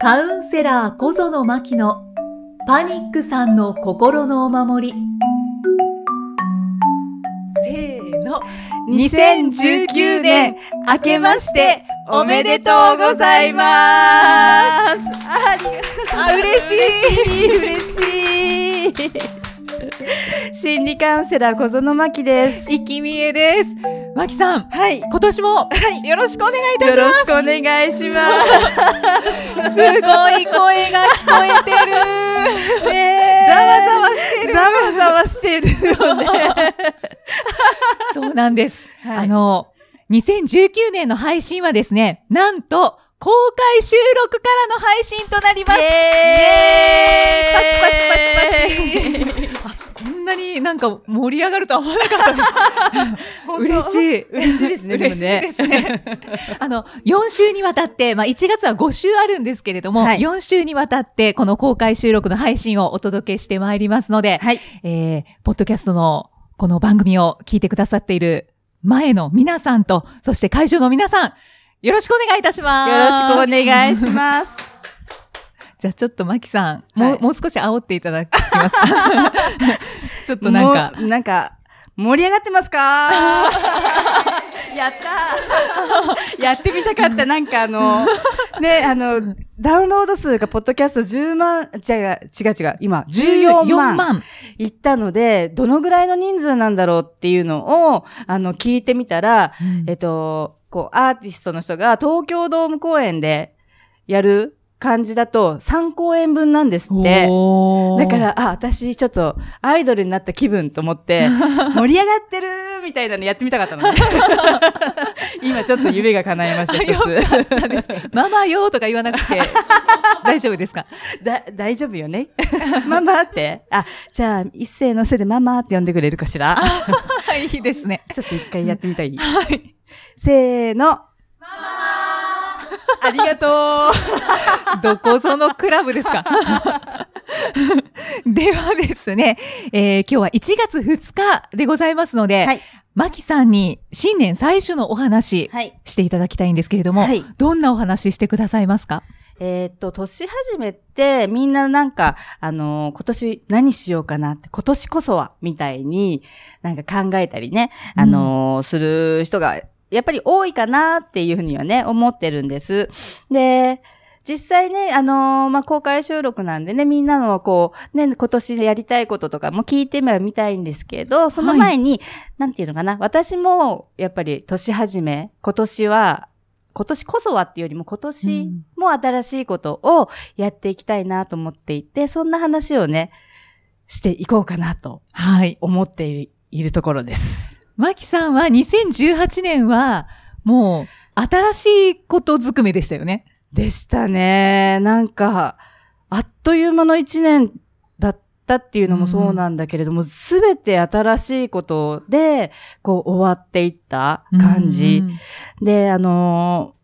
カウンセラー小園真希のパニックさんの心のお守り。せーの。2019年明けましておめでとうございますありがあ、嬉しい。嬉しい嬉しい心理カウンセラー小園真希ですいきみえです。真希さん、はい今年もよろしくお願いいたよろします。しくお願いしますすごい声が聞こえてる。ねざわざわしてる。ざわざわしてるよね そうなんです。はいあの、2019年の配信はですね、なんと、公開収録からの配信となります。イエーイパチパチパチパチ。なになんか盛り上がるとは思わなかったです。嬉しい。嬉しいですね嬉しいですね。あの、4週にわたって、まあ1月は5週あるんですけれども、はい4週にわたってこの公開収録の配信をお届けしてまいりますので、はいえー、ポッドキャストのこの番組を聞いてくださっている前の皆さんと、そして会場の皆さん、よろしくお願いいたします。よろしくお願いしますじゃあちょっとマキさん、もう、はいもう少し煽っていただきますか？ちょっとなんか、なんか、盛り上がってますか？やったー やってみたかった。なんかあの、ね、あの、ダウンロード数がポッドキャスト10万、違う、違う違う、今、14万。14万。行ったので、どのぐらいの人数なんだろうっていうのを、あの、聞いてみたら、えっと、こう、アーティストの人が東京ドーム公演でやる感じだと3公演分なんですって。だか、ら、あ、私ちょっとアイドルになった気分と思って、盛り上がってるみたいなのやってみたかったのね。今ちょっと夢が叶いました、一よかったです。ママよとか言わなくて、大丈夫ですか？つ。だ、大丈夫よねママって。あ、じゃあ、一斉のせでママって呼んでくれるかしら？はい、いいですね。ちょっと一回やってみたい。はい。せーの。ママありがとう。どこぞのクラブですか？ではですね、えー今日は1月2日でございますので、はい。マキさんに新年最初のお話はい。していただきたいんですけれども、はい。どんなお話してくださいますか？えーっと、年始めって、みんななんか、あのー今年何しようかなって、今年こそは、みたいに、なんか考えたりね、あのーする人が、やっぱり多いかなっていうふうにはね、思ってるんです。で、実際ね、あのーまあ、公開収録なんでね、みんなのこう、ね、今年やりたいこととかも聞いてみたいんですけど、その前に、なんていうのかな、私も、やっぱり年始め、今年は、今年こそはっていうよりも今年も新しいことをやっていきたいなと思っていて、そんな話をね、していこうかなとはい。思っているところです。マキさんは2018年は、もう、新しいことずくめでしたよね。でしたね。なんか、あっという間の一年だったっていうのもそうなんだけれども、すべ、て新しいことで、こう終わっていった感じ。うんで、あのー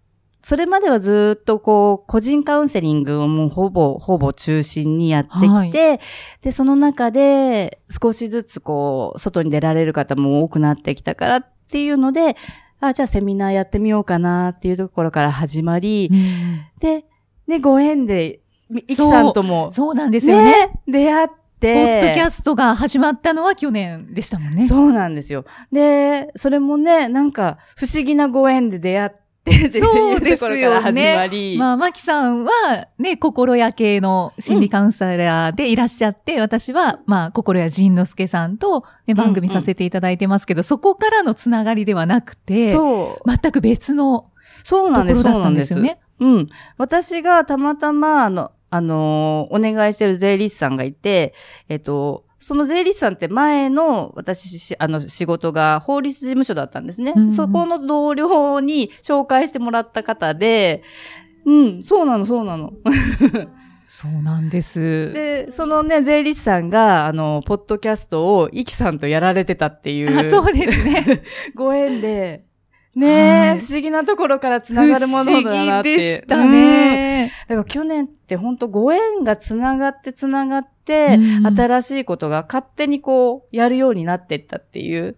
それまではずっとこう、個人カウンセリングをもうほぼ、ほぼ中心にやってきて、で、その中で少しずつこう、外に出られる方も多くなってきたからっていうので、あ、じゃあセミナーやってみようかなっていうところから始まり、うんで、ね、ご縁で、いきさんとも、そうなんですよね。ね、出会って、ポッドキャストが始まったのは去年でしたもんね。そうなんですよ。で、それもね、なんか不思議なご縁で出会ってってそうですいうところからよ始ね。まり、まあ、マキさんはね、心屋系の心理カウンセラーでいらっしゃって、私は、まあ、心屋仁之助さんと、ね、番組させていただいてますけど、そこからのつながりではなくて、そう、全く別のそうなんです、ところだったんんですよね。うん。私がたまたま、あの、あのーお願いしてる税理士さんがいて、えっと、その税理士さんって前の私し、あの、仕事が法律事務所だったんですね。うんうんそこの同僚に紹介してもらった方で、うん、そうなの、そうなの。そうなんです。で、そのね、税理士さんが、あの、ポッドキャストを、イキさんとやられてたっていう。あそうですね。ご縁で、ねえ、はい不思議なところから繋がるものだなって。不思議でしたね。だから去年って本当ご縁がつながってつながって、うん新しいことが勝手にこう、やるようになっていったっていう。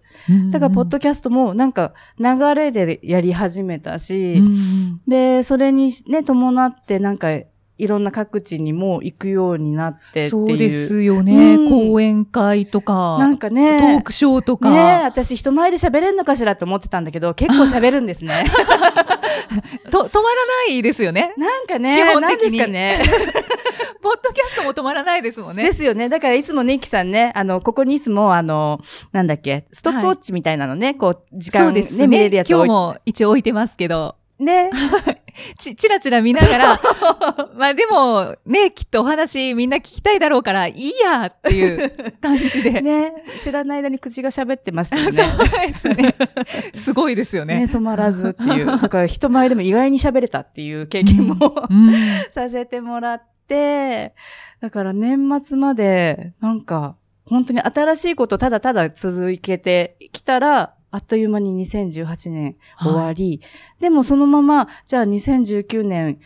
だから、ポッドキャストもなんか流れでやり始めたし、うんで、それにね、伴ってなんか、いろんな各地にも行くようになってっていう。そうですよね。うん講演会とか、なんかね。トークショーとか、ねえ、私人前で喋れんのかしらって思ってたんだけど、結構喋るんですね。と、止まらないですよね。なんかね、基本的にですかね。ポッドキャストも止まらないですもんね。ですよね。だからいつもね、イキさんね、あの、ここにいつも、あの、なんだっけ、ストップウォッチみたいなのね、こう、時間ね、ね。見れるやつ今置い日も一応置いてますけど、ね。ち、ちらちら見ながら、まあでも、ね、きっとお話みんな聞きたいだろうから、いいやっていう感じで。ね。知らない間に口が喋ってましたよね。そうですね。すごいですよね、ね。止まらずっていう。だから人前でも意外に喋れたっていう経験も、うんさせてもらって、だから年末まで、なんか、本当に新しいことただただ続けてきたら、あっという間に2018年終わり、でもそのまま、じゃあ2019年、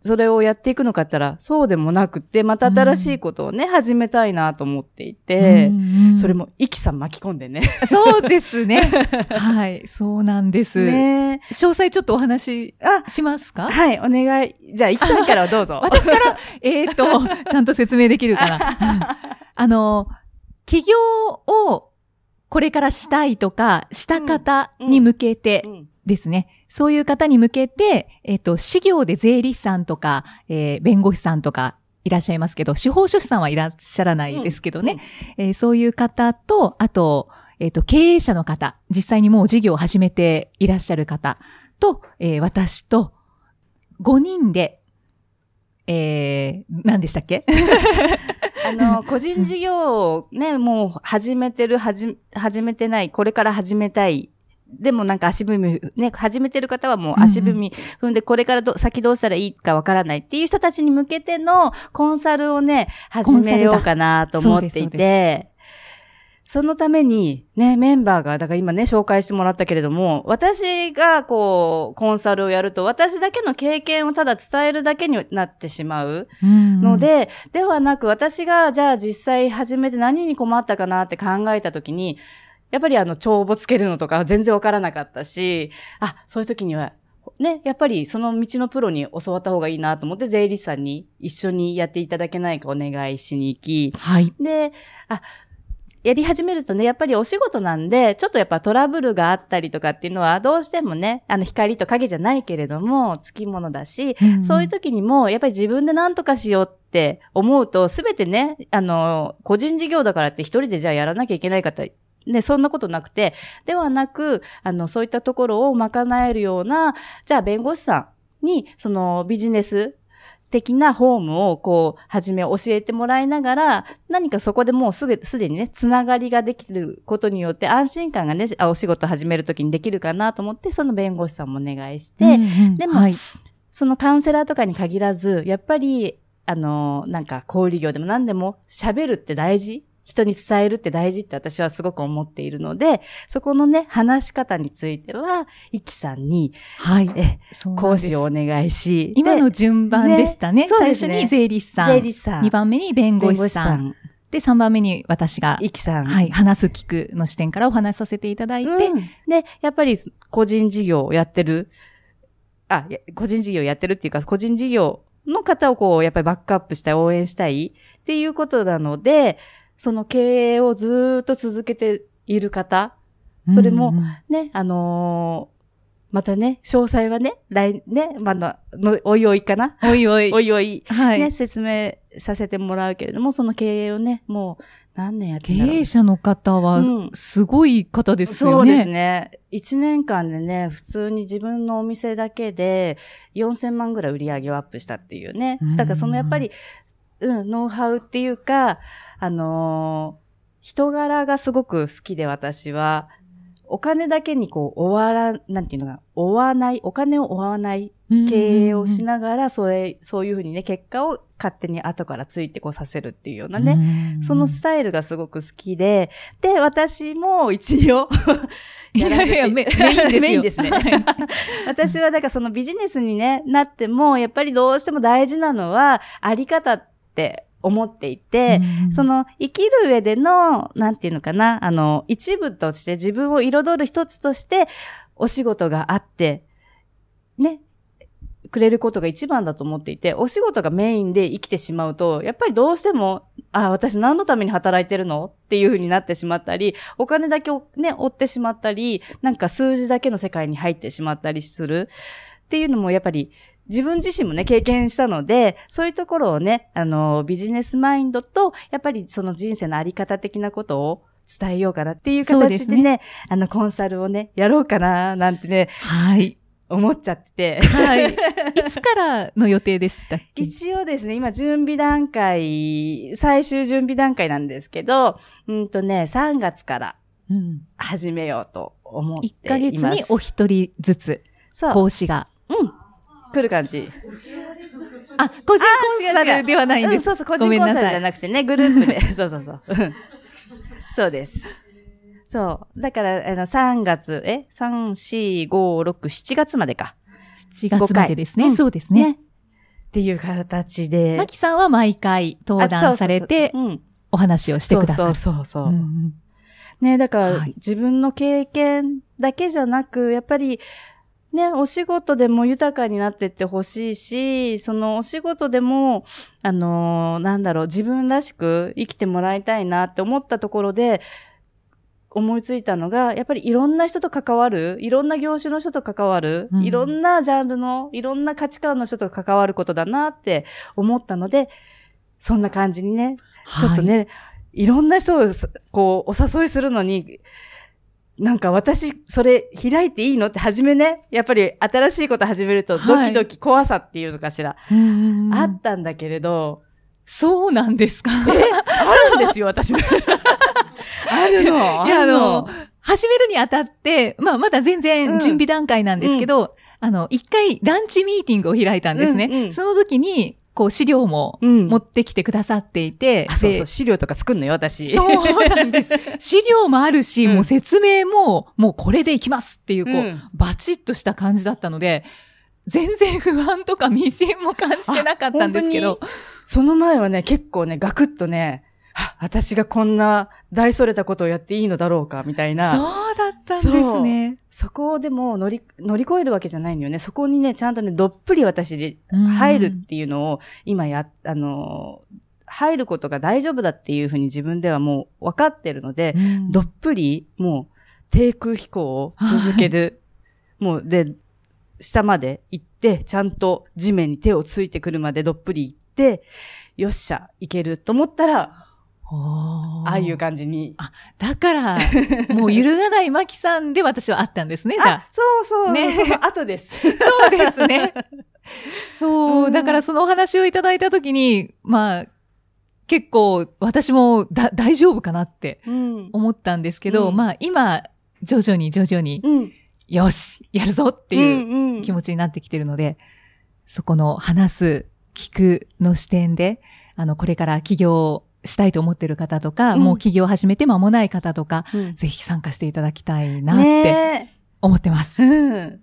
それをやっていくのかったら、そうでもなくって、また新しいことをね、始めたいなと思っていて、うんうんそれも、イキさん巻き込んでね。そうですね。はい、そうなんです。ね詳細ちょっとお話あ、しますか？はい、お願い。じゃあ、イキさんからどうぞ。私から、えっと、ちゃんと説明できるかな。あの、起業をこれからしたいとか、した方に向けてうん。ですね。そういう方に向けて、えっと、事業で税理士さんとか、えー弁護士さんとかいらっしゃいますけど、司法書士さんはいらっしゃらないですけどね。えーそういう方と、あと、えっ、と、経営者の方、実際にもう事業を始めていらっしゃる方と、えー私と、5人で、えー、何でしたっけ？あの、個人事業をね、もう始めてる、はじ、始めてない、これから始めたい。でもなんか足踏み、ね、始めてる方はもう足踏み踏んで、これからど先どうしたらいいかわからない。っていう人たちに向けてのコンサルをね、始めようかなと思っていそうですそうて、そのために、ね、メンバーが、だから今ね、紹介してもらったけれども、私がこう、コンサルをやると、私だけの経験をただ伝えるだけになってしまう。のの、で、ではなく私がじゃあ実際始めて何に困ったかなって考えたときに、やっぱりあの帳簿つけるのとか全然わからなかったし、あ、そういう時には、ね、やっぱりその道のプロに教わった方がいいなと思って税理士さんに一緒にやっていただけないかお願いしに行き、はい。で、あ、やり始めるとね、やっぱりお仕事なんで、ちょっとやっぱトラブルがあったりとかっていうのは、どうしてもね、あの光と影じゃないけれども、つきものだし、そういう時にも、やっぱり自分で何とかしようって思うと、すべてね、あの、個人事業だからって一人でじゃあやらなきゃいけない方、ね、そんなことなくて、ではなく、あの、そういったところを賄えるような、じゃあ弁護士さんに、そのビジネス的なホームをこう、はじめ教えてもらいながら、何かそこでもうすぐ、すでにね、つながりができることによって安心感がね、あお仕事始めるときにできるかなと思って、その弁護士さんもお願いして、でもはい、そのカウンセラーとかに限らず、やっぱり、あの、なんか、小売業でも何でも喋るって大事人に伝えるって大事って私はすごく思っているので、そこのね、話し方については、イキさんに、はい。え、講師をお願いし、今ので順番でしたね。ね最初に税理士さん。税理士さん、2番目に弁護士さん。で、3番目に私が、イキさん。はい、話す聞くの視点からお話しさせていただいて、うんで、やっぱり個人事業をやってる、あ、個人事業やってるっていうか、個人事業の方をこう、やっぱりバックアップしたい、応援したいっていうことなので、その経営をずーっと続けている方、それもうんうんね、あのーまたね、詳細はね、来、ね、まだ、の、おいおいかなおいおい。おいおい、はい。ね、説明させてもらうけれども、その経営をね、もう何年やって経営者の方はうん、すごい方ですそうよね。ですね。一年間でね、普通に自分のお店だけで4000万ぐらい売り上げをアップしたっていうねうん。だからそのやっぱり、うん、ノウハウっていうか、あのー人柄がすごく好きで私は、お金だけにこう、終わら、なんていうのかな、追わない、お金を追わない経営をしながら、それ、そういうふうにね、結果を勝手に後からついてこうさせるっていうようなね、ねそのスタイルがすごく好きで、で、私も一応 いやいや、メメインですよ。メインですね。私はだからそのビジネスにね、なっても、やっぱりどうしても大事なのは、あり方って思っていて、うんその生きる上での、なんていうのかな、あの、一部として自分を彩る一つとして、お仕事があって、ね、くれることが一番だと思っていて、お仕事がメインで生きてしまうと、やっぱりどうしても、あ、私何のために働いてるの？っていう風になってしまったり、お金だけをね、追ってしまったり、なんか数字だけの世界に入ってしまったりする。っていうのもやっぱり自分自身もね、経験したので、そういうところをね、あの、ビジネスマインドと、やっぱりその人生のあり方的なことを伝えようかなっていう形でね、でねあの、コンサルをね、やろうかな、なんてね。はい。思っちゃってて。はい。いつからの予定でしたっけ？一応ですね、今準備段階、最終準備段階なんですけど、うんとね、3月から始めようと思っています。1ヶ月にお一人ずつ、講師が。うん。来る感じ。あ、個人コンサルではないんです。うん、そうそう、個人コンサルじゃなくてね、グループで。そうそうそう。そうです。そう。だから、あの、3月、え ?3、4、5、6、7月までか。7月までですね。そうですね。っていう形で。マキさんは毎回登壇されて、お話をしてください。そうそうそう。ね、だから、はい、自分の経験だけじゃなく、やっぱり、ね、お仕事でも豊かになってってほしいし、そのお仕事でも、あのー、なんだろう、自分らしく生きてもらいたいなって思ったところで、思いついたのが、やっぱりいろんな人と関わる、いろんな業種の人と関わる、うん、いろんなジャンルの、いろんな価値観の人と関わることだなって思ったので、そんな感じにね、ちょっとね、はい、いろんな人を、こう、お誘いするのに、なんか私、それ開いていいのって初めね、やっぱり新しいこと始めるとドキドキ怖さっていうのかしら、はい、あったんだけれど、そうなんですか？えあるんですよ、私も。あるの？いや、あの、始めるにあたって、まあ、まだ全然準備段階なんですけど、うん、あの、一回ランチミーティングを開いたんですね。うんうん、その時に、こう資料も持ってきてくださっていて。うん、あ、そうそう、資料とか作んのよ、私。そうなんです。資料もあるし、うん、もう説明も、もうこれでいきますっていう、こう、うん、バチッとした感じだったので、全然不安とか未信も感じてなかったんですけど。その前はね、結構ね、ガクッとね、私がこんな大それたことをやっていいのだろうか、みたいな。そうだったんですね。そこをでも乗り、乗り越えるわけじゃないんだよね。そこにね、ちゃんとね、どっぷり私で入るっていうのを、今や、あの、入ることが大丈夫だっていうふうに自分ではもう分かってるので、どっぷり、もう、低空飛行を続ける。もう、で、下まで行って、ちゃんと地面に手をついてくるまでどっぷり行って、よっしゃ、いけると思ったら、ああいう感じに。あ、だから、もう揺るがないマキさんで私はあったんですね、じゃあ。そうそう。ね。その後です。そうですね。そう、だからそのお話をいただいたときに、まあ、結構私もだ大丈夫かなって思ったんですけど、うん、まあ今、徐々に徐々に、うん、よし、やるぞっていう気持ちになってきてるので、うんうん、そこの話す、聞くの視点で、あの、これから起業したいと思ってる方とか、うん、もう起業始めて間もない方とか、うん、ぜひ参加していただきたいなって思ってます。うん。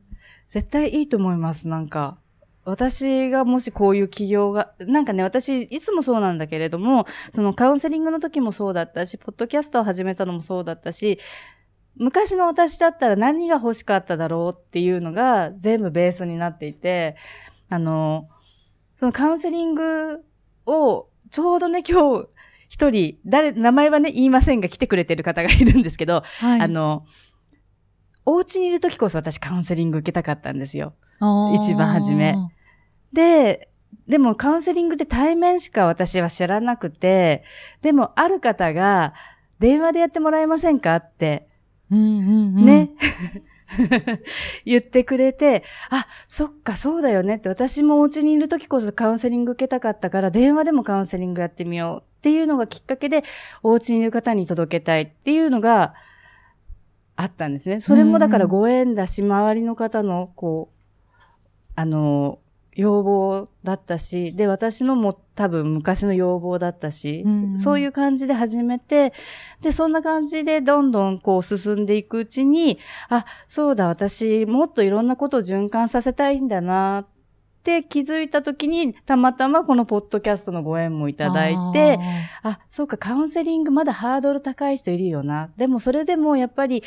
絶対いいと思います、なんか。私がもしこういう起業が、なんかね、私、いつもそうなんだけれども、そのカウンセリングの時もそうだったし、ポッドキャストを始めたのもそうだったし、昔の私だったら何が欲しかっただろうっていうのが全部ベースになっていて、あの、そのカウンセリングをちょうどね、今日、一人、誰、名前はね、言いませんが来てくれてる方がいるんですけど、はい、あの、お家にいる時こそ私カウンセリング受けたかったんですよ。一番初め。で、でもカウンセリングって対面しか私は知らなくて、でもある方が電話でやってもらえませんかって、うんうんうん、ね。言ってくれて、あ、そっか、そうだよねって、私もお家にいる時こそカウンセリング受けたかったから、電話でもカウンセリングやってみようっていうのがきっかけで、お家にいる方に届けたいっていうのがあったんですね。それもだからご縁だし、周りの方の、こう、あの、要望だったし、で、私のも多分昔の要望だったし、うんうん、そういう感じで始めて、で、そんな感じでどんどんこう進んでいくうちに、あ、そうだ、私もっといろんなことを循環させたいんだなって気づいた時に、たまたまこのポッドキャストのご縁もいただいて、ああ、そうか、カウンセリングまだハードル高い人いるよな。でもそれでもやっぱり、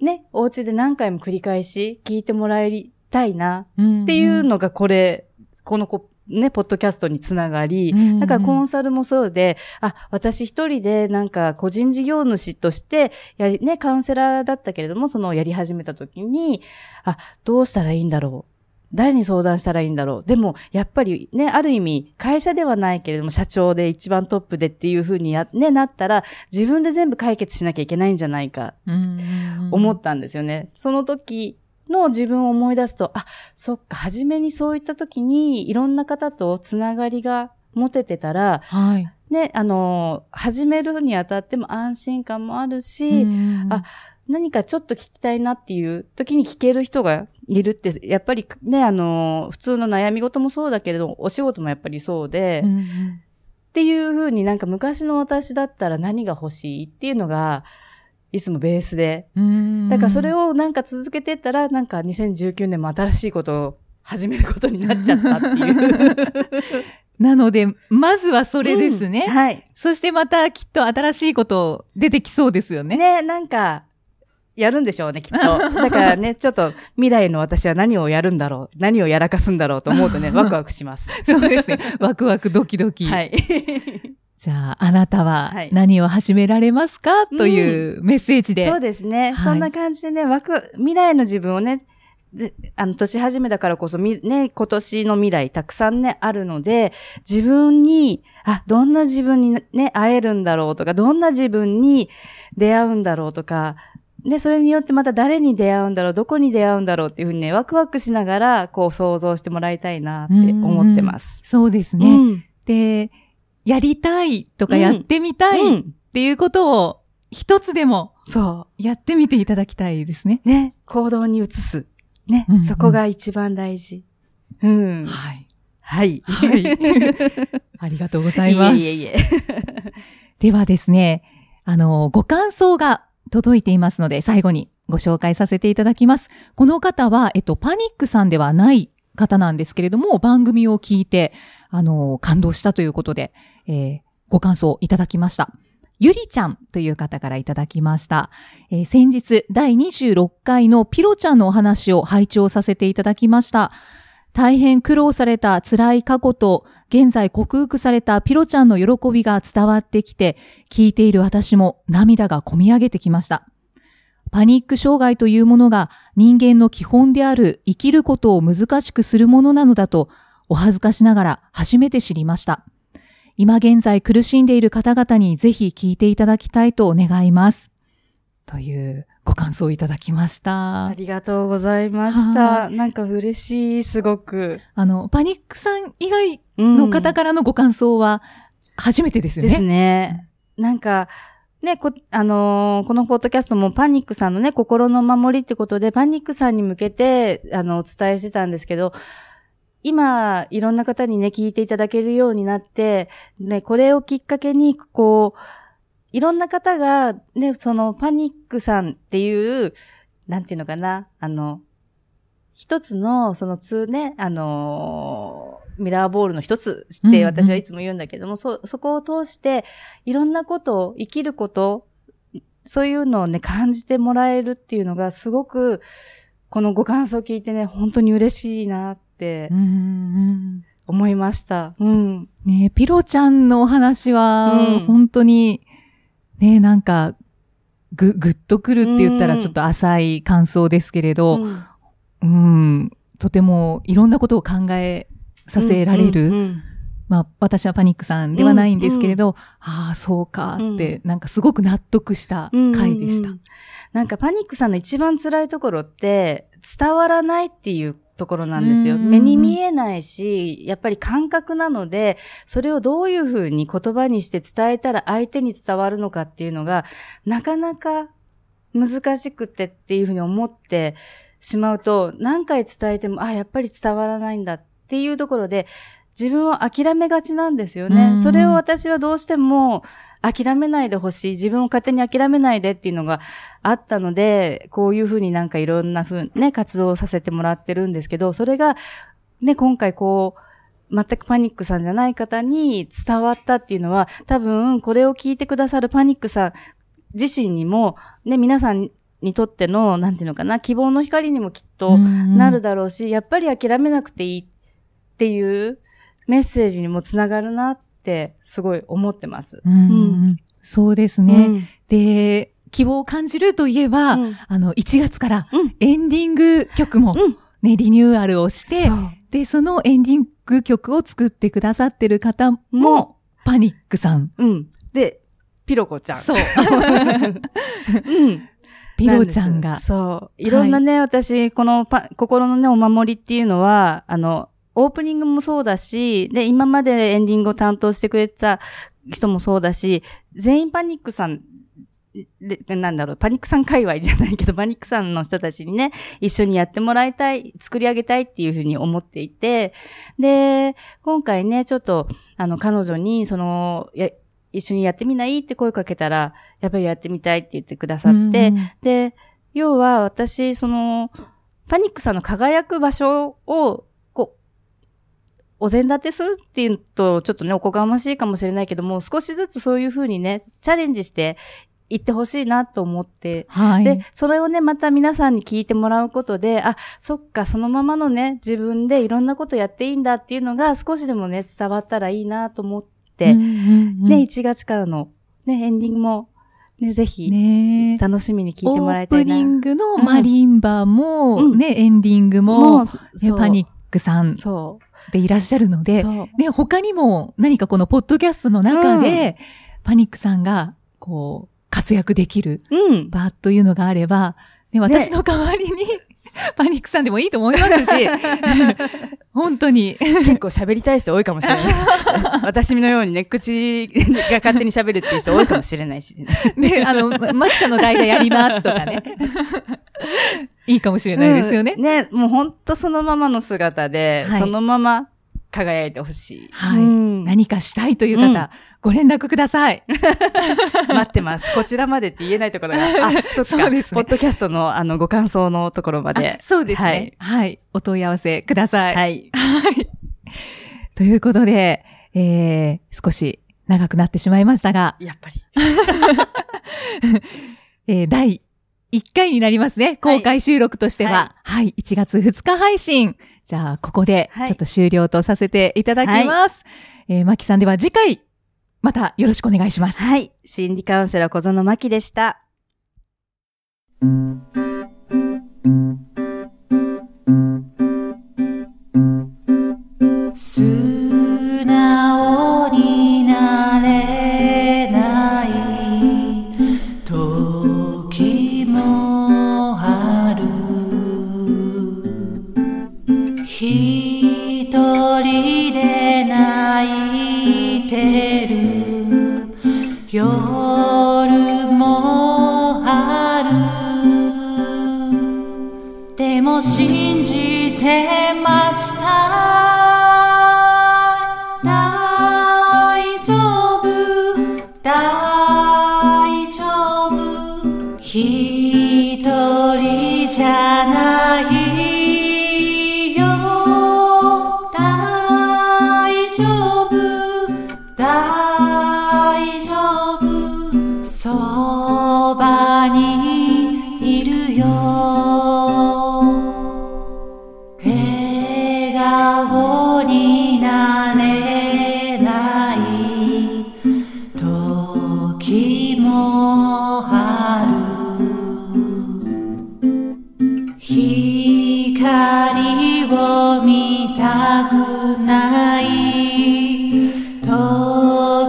ね、お家で何回も繰り返し聞いてもらえたいなっっていうのがこれ、このこね、ポッドキャストにつながり、だからコンサルもそうで、あ、私一人でなんか個人事業主として、やり、ね、カウンセラーだったけれども、そのやり始めた時に、あ、どうしたらいいんだろう。誰に相談したらいいんだろう？でも、やっぱりね、ある意味、会社ではないけれども、社長で一番トップでっていうふうにや、ね、なったら、自分で全部解決しなきゃいけないんじゃないか、思ったんですよね。その時の自分を思い出すと、あ、そっか、初めにそういった時に、いろんな方とつながりが持ててたら、はい。ね、あの、始めるにあたっても安心感もあるし、あ、何かちょっと聞きたいなっていう時に聞ける人がいるって、やっぱりね、あの、普通の悩み事もそうだけれど、お仕事もやっぱりそうで、うんうん、っていうふうになんか昔の私だったら何が欲しいっていうのが、いつもベースで。だからそれをなんか続けてったら、なんか2019年も新しいことを始めることになっちゃったっていう。なので、まずはそれですね。うん、はい。そしてまたきっと新しいこと出てきそうですよね。ね、なんか、やるんでしょうね、きっと。だからね、ちょっと未来の私は何をやるんだろう、何をやらかすんだろうと思うとね、ワクワクします。そうですね。ワクワクドキドキ。はい。じゃあ、あなたは何を始められますか、はい、というメッセージで、うん、そうですね、はい、そんな感じでね、ワク、未来の自分をね、あの、年始めだからこそ、み、ね、今年の未来たくさんね、あるので、自分に、あ、どんな自分にね、会えるんだろうとか、どんな自分に出会うんだろうとか、で、それによってまた誰に出会うんだろう、どこに出会うんだろうっていうふうにね、ワクワクしながら、こう想像してもらいたいなって思ってます。そうですね、うん、で、やりたいとかやってみたいっていうことを一つでも、そう。やってみていただきたいですね。ね。行動に移す。ね。うんうん、そこが一番大事。うん。はい。はい。はい。ありがとうございます。いえいえいえ。ではですね、あの、ご感想が届いていますので、最後にご紹介させていただきます。この方は、えっと、パニックさんではない方なんですけれども、番組を聞いて、あの、感動したということで、えー、ご感想いただきました。ゆりちゃんという方からいただきました。えー、先日、第26回のピロちゃんのお話を拝聴させていただきました。大変苦労された辛い過去と、現在克服されたピロちゃんの喜びが伝わってきて、聞いている私も涙がこみ上げてきました。パニック障害というものが人間の基本である生きることを難しくするものなのだと、お恥ずかしながら初めて知りました。今現在苦しんでいる方々にぜひ聞いていただきたいと願います。というご感想いただきました。ありがとうございました。なんか嬉しい、すごく。あの、パニックさん以外の方からのご感想は初めてですよね。ですね。なんか、ね、こ、あのー、このポッドキャストもパニックさんのね、心の守りってことで、パニックさんに向けて、あの、お伝えしてたんですけど、今、いろんな方にね、聞いていただけるようになって、ね、これをきっかけに、こう、いろんな方が、ね、そのパニックさんっていう、なんていうのかな、あの、一つの、その通ね、あのミラーボールの一つって私はいつも言うんだけども、うんうん、そ、そこを通して、いろんなことを、生きること、そういうのをね、感じてもらえるっていうのが、すごく、このご感想を聞いてね、本当に嬉しいなって、思いました。うん。ねピロちゃんのお話は、本当に、ね、なんか、ぐ、ぐっとくるって言ったらちょっと浅い感想ですけれど、うん、ん、とてもいろんなことを考えさせられる。うんうんうん、まあ、私はパニックさんではないんですけれど、うん。うん、ああ、そうかって、なんかすごく納得した回でした、うんうんうん。なんかパニックさんの一番辛いところって、伝わらないっていうところなんですよ。目に見えないし、やっぱり感覚なので、それをどういうふうに言葉にして伝えたら相手に伝わるのかっていうのが、なかなか難しくてっていうふうに思ってしまうと、何回伝えても、あ、やっぱり伝わらないんだっていうところで、自分を諦めがちなんですよね。それを私はどうしても、諦めないでほしい。自分を勝手に諦めないでっていうのがあったので、こういうふうになんかいろんなふうね、活動をさせてもらってるんですけど、それが、ね、今回こう、全くパニックさんじゃない方に伝わったっていうのは、多分これを聞いてくださるパニックさん自身にも、ね、皆さんにとっての、なんていうのかな、希望の光にもきっとなるだろうし、やっぱり諦めなくていいっていうメッセージにもつながるなって、すごい思ってます。うんうんそうですね。で、希望を感じるといえば、うんあの、1月からうんエンディング曲もうんね、リニューアルをしてで、そのエンディング曲を作ってくださってる方も、もパニックさん。うん。で、ピロコちゃん。そう。うん。ピロちゃんが。そう。いろんなね、私、このパ、心のね、お守りっていうのは、あの、オープニングもそうだし、で、今までエンディングを担当してくれてた人もそうだし、全員パニックさん、で、なんだろう、パニックさん界隈じゃないけど、パニックさんの人たちにね、一緒にやってもらいたい、作り上げたいっていうふうに思っていて、で、今回ね、ちょっと、あの、彼女に、その、や、一緒にやってみない？って声かけたら、やっぱりやってみたいって言ってくださって、うんで、要は私、その、パニックさんの輝く場所を、お膳立てするっていうと、ちょっとね、おこがましいかもしれないけども、少しずつそういうふうにね、チャレンジしていってほしいなと思って、はい。で、それをね、また皆さんに聞いてもらうことで、あ、そっか、そのままのね、自分でいろんなことやっていいんだっていうのが少しでもね、伝わったらいいなと思って、うんうんうん。ね、1月からの、ね、エンディングも、ね、ぜひ、ね。楽しみに聞いてもらいオープたいな。ニングのマリンバも、うん。ね、エンディングも、もパニックさん。そでいらっしゃるのう。で。ね、他にも何かこのポッドキャストの中で、パニックさんが、こう、活躍できるうん。場というのがあれば、ね、私の代わりに、パニックさんでもいいと思いますし、本当に。結構喋りたい人多いかもしれない。私のようにね、口が勝手に喋るっていう人多いかもしれないし、ね。ね、あの、まマキさんの代打やりますとかね。いいかもしれないですよね。うんね、もうほんとそのままの姿で、はいそのまま輝いてほしい。はいうん何かしたいという方、うんご連絡ください。待ってます。こちらまでって言えないところが。あ、そ。そうですねポッドキャストのあのご感想のところまであ。そうですね、はい。お問い合わせください。はい。はい。ということで、えー、少し長くなってしまいましたが、やっぱり。えー、第1回になりますね。公開収録としては。はい。1月2日配信。じゃあ、ここではいちょっと終了とさせていただきます。えー、マキさんでは次回、またよろしくお願いします。はい。心理カウンセラー小園真希でした。じて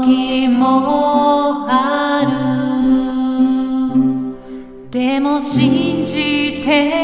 時もある。でも信じて